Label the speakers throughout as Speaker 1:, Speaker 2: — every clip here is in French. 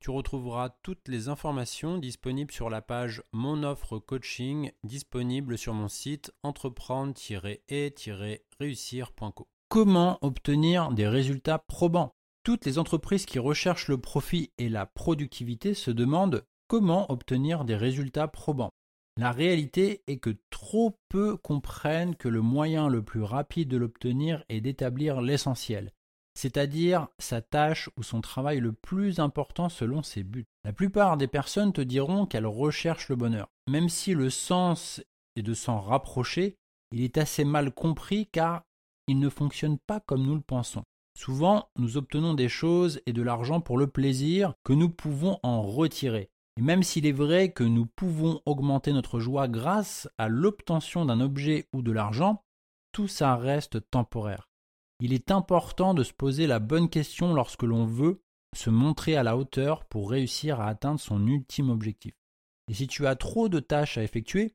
Speaker 1: Tu retrouveras toutes les informations disponibles sur la page Mon offre coaching disponible sur mon site entreprendre-et-réussir.co. Comment obtenir des résultats probants? Toutes les entreprises qui recherchent le profit et la productivité se demandent comment obtenir des résultats probants. La réalité est que trop peu comprennent que le moyen le plus rapide de l'obtenir est d'établir l'essentiel, c'est-à-dire sa tâche ou son travail le plus important selon ses buts. La plupart des personnes te diront qu'elles recherchent le bonheur, même si le sens est de s'en rapprocher, il est assez mal compris car il ne fonctionne pas comme nous le pensons. Souvent, nous obtenons des choses et de l'argent pour le plaisir que nous pouvons en retirer. Et même s'il est vrai que nous pouvons augmenter notre joie grâce à l'obtention d'un objet ou de l'argent, tout ça reste temporaire. Il est important de se poser la bonne question lorsque l'on veut se montrer à la hauteur pour réussir à atteindre son ultime objectif. Et si tu as trop de tâches à effectuer,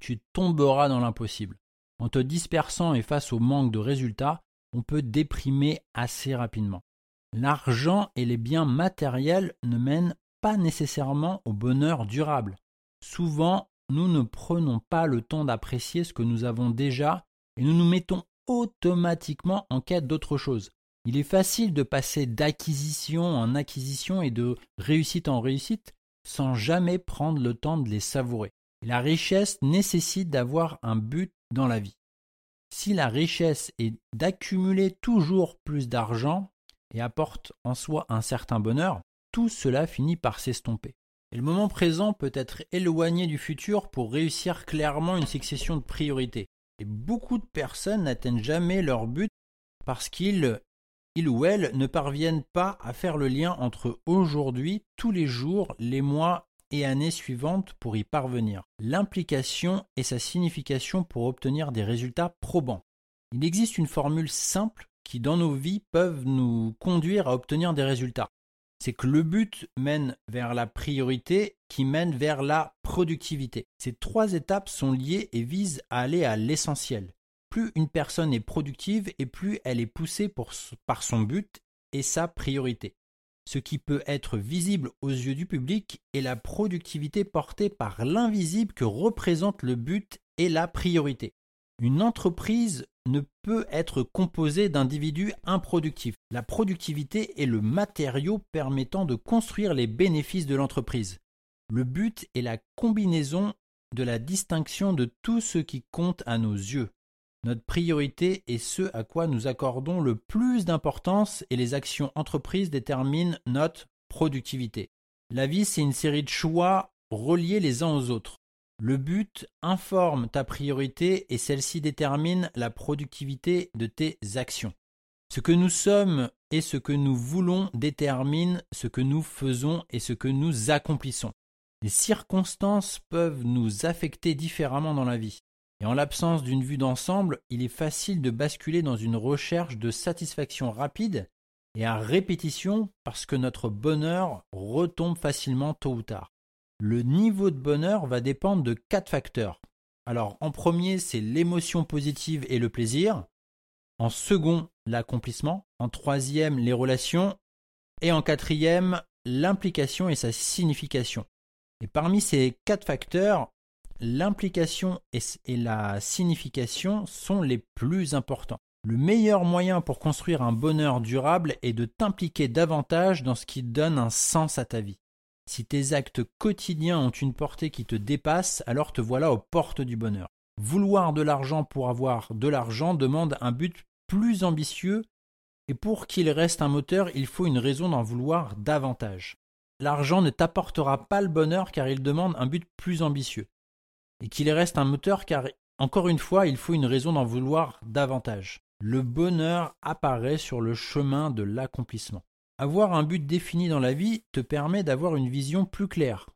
Speaker 1: tu tomberas dans l'impossible. En te dispersant et face au manque de résultats, on peut déprimer assez rapidement. L'argent et les biens matériels ne mènent pas nécessairement au bonheur durable. Souvent, nous ne prenons pas le temps d'apprécier ce que nous avons déjà et nous nous mettons automatiquement en quête d'autre chose. Il est facile de passer d'acquisition en acquisition et de réussite en réussite sans jamais prendre le temps de les savourer. la richesse nécessite d'avoir un but dans la vie. Si la richesse est d'accumuler toujours plus d'argent et apporte en soi un certain bonheur, tout cela finit par s'estomper. Et le moment présent peut être éloigné du futur pour réussir clairement une succession de priorités. Et beaucoup de personnes n'atteignent jamais leur but parce qu'ils ils ou elles ne parviennent pas à faire le lien entre aujourd'hui, tous les jours, les mois et années suivantes pour y parvenir. L'implication et sa signification pour obtenir des résultats probants. Il existe une formule simple qui dans nos vies peuvent nous conduire à obtenir des résultats. C'est que le but mène vers la priorité qui mène vers la productivité. Ces trois étapes sont liées et visent à aller à l'essentiel. Plus une personne est productive et plus elle est poussée par son but et sa priorité. Ce qui peut être visible aux yeux du public est la productivité portée par l'invisible que représente le but et la priorité. Une entreprise ne peut être composée d'individus improductifs. La productivité est le matériau permettant de construire les bénéfices de l'entreprise. Le but est la combinaison de la distinction de tout ce qui compte à nos yeux. Notre priorité est ce à quoi nous accordons le plus d'importance et les actions entreprises déterminent notre productivité. La vie, c'est une série de choix reliés les uns aux autres. Le but informe ta priorité et celle-ci détermine la productivité de tes actions. Ce que nous sommes et ce que nous voulons détermine ce que nous faisons et ce que nous accomplissons. Les circonstances peuvent nous affecter différemment dans la vie. Et en l'absence d'une vue d'ensemble, il est facile de basculer dans une recherche de satisfaction rapide et à répétition parce que notre bonheur retombe facilement tôt ou tard. Le niveau de bonheur va dépendre de quatre facteurs. Alors en premier, c'est l'émotion positive et le plaisir. En second, l'accomplissement. En troisième, les relations. Et en quatrième, l'implication et sa signification. Et parmi ces quatre facteurs, l'implication et la signification sont les plus importants. Le meilleur moyen pour construire un bonheur durable est de t'impliquer davantage dans ce qui donne un sens à ta vie. Si tes actes quotidiens ont une portée qui te dépasse, alors te voilà aux portes du bonheur. Vouloir de l'argent pour avoir de l'argent demande un but plus ambitieux et pour qu'il reste un moteur, il faut une raison d'en vouloir davantage. L'argent ne t'apportera pas le bonheur car il demande un but plus ambitieux. Et qu'il reste un moteur car, encore une fois, il faut une raison d'en vouloir davantage. Le bonheur apparaît sur le chemin de l'accomplissement. Avoir un but défini dans la vie te permet d'avoir une vision plus claire.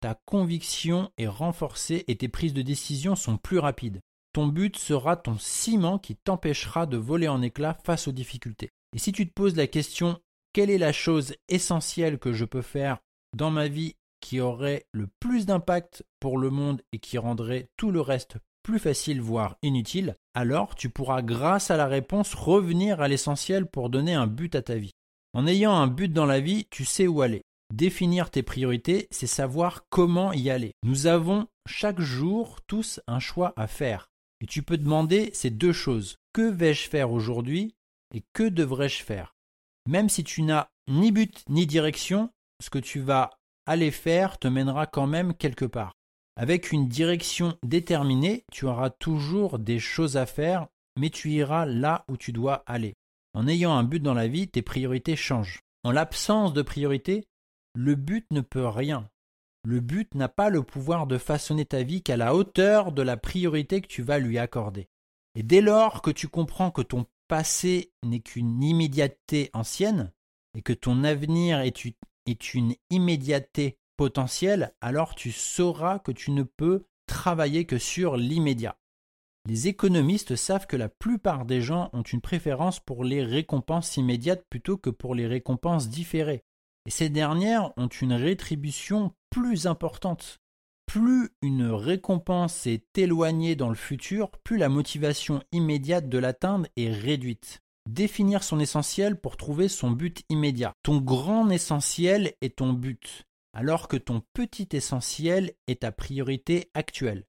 Speaker 1: Ta conviction est renforcée et tes prises de décision sont plus rapides. Ton but sera ton ciment qui t'empêchera de voler en éclats face aux difficultés. Et si tu te poses la question quelle est la chose essentielle que je peux faire dans ma vie qui aurait le plus d'impact pour le monde et qui rendrait tout le reste plus facile, voire inutile, alors tu pourras, grâce à la réponse, revenir à l'essentiel pour donner un but à ta vie. En ayant un but dans la vie, tu sais où aller. Définir tes priorités, c'est savoir comment y aller. Nous avons chaque jour tous un choix à faire. Et tu peux demander ces deux choses. Que vais-je faire aujourd'hui et que devrais-je faire? Même si tu n'as ni but ni direction, ce que tu vas aller faire te mènera quand même quelque part. Avec une direction déterminée, tu auras toujours des choses à faire, mais tu iras là où tu dois aller. En ayant un but dans la vie, tes priorités changent. En l'absence de priorité, le but ne peut rien. Le but n'a pas le pouvoir de façonner ta vie qu'à la hauteur de la priorité que tu vas lui accorder. Et dès lors que tu comprends que ton passé n'est qu'une immédiateté ancienne, et que ton avenir est une immédiateté potentielle, alors tu sauras que tu ne peux travailler que sur l'immédiat. Les économistes savent que la plupart des gens ont une préférence pour les récompenses immédiates plutôt que pour les récompenses différées. Et ces dernières ont une rétribution plus importante. Plus une récompense est éloignée dans le futur, plus la motivation immédiate de l'atteindre est réduite. Définir son essentiel pour trouver son but immédiat. Ton grand essentiel est ton but, alors que ton petit essentiel est ta priorité actuelle.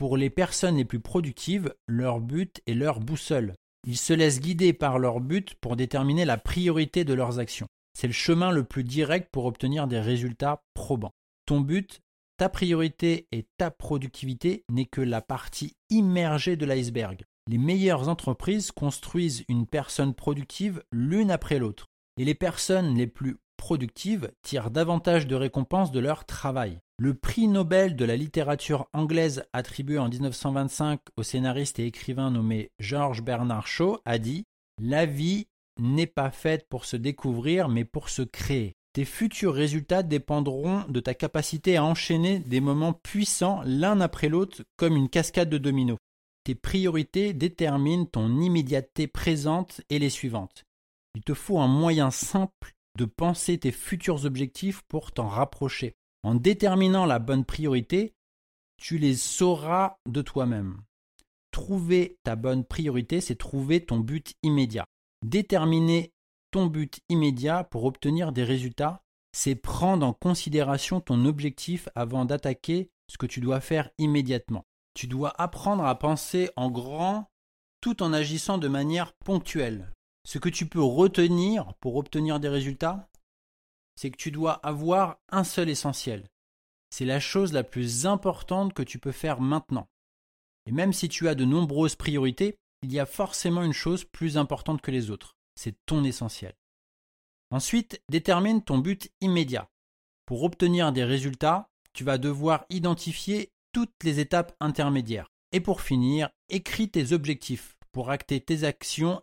Speaker 1: Pour les personnes les plus productives, leur but est leur boussole. Ils se laissent guider par leur but pour déterminer la priorité de leurs actions. C'est le chemin le plus direct pour obtenir des résultats probants. Ton but, ta priorité et ta productivité n'est que la partie immergée de l'iceberg. Les meilleures entreprises construisent une personne productive l'une après l'autre. Et les personnes les plus productives tirent davantage de récompenses de leur travail. Le prix Nobel de la littérature anglaise attribué en 1925 au scénariste et écrivain nommé George Bernard Shaw a dit La vie n'est pas faite pour se découvrir, mais pour se créer. Tes futurs résultats dépendront de ta capacité à enchaîner des moments puissants l'un après l'autre comme une cascade de dominos. Tes priorités déterminent ton immédiateté présente et les suivantes. Il te faut un moyen simple de penser tes futurs objectifs pour t'en rapprocher. En déterminant la bonne priorité, tu les sauras de toi-même. Trouver ta bonne priorité, c'est trouver ton but immédiat. Déterminer ton but immédiat pour obtenir des résultats, c'est prendre en considération ton objectif avant d'attaquer ce que tu dois faire immédiatement. Tu dois apprendre à penser en grand tout en agissant de manière ponctuelle. Ce que tu peux retenir pour obtenir des résultats, c'est que tu dois avoir un seul essentiel. C'est la chose la plus importante que tu peux faire maintenant. Et même si tu as de nombreuses priorités, il y a forcément une chose plus importante que les autres. C'est ton essentiel. Ensuite, détermine ton but immédiat. Pour obtenir des résultats, tu vas devoir identifier toutes les étapes intermédiaires. Et pour finir, écris tes objectifs pour acter tes actions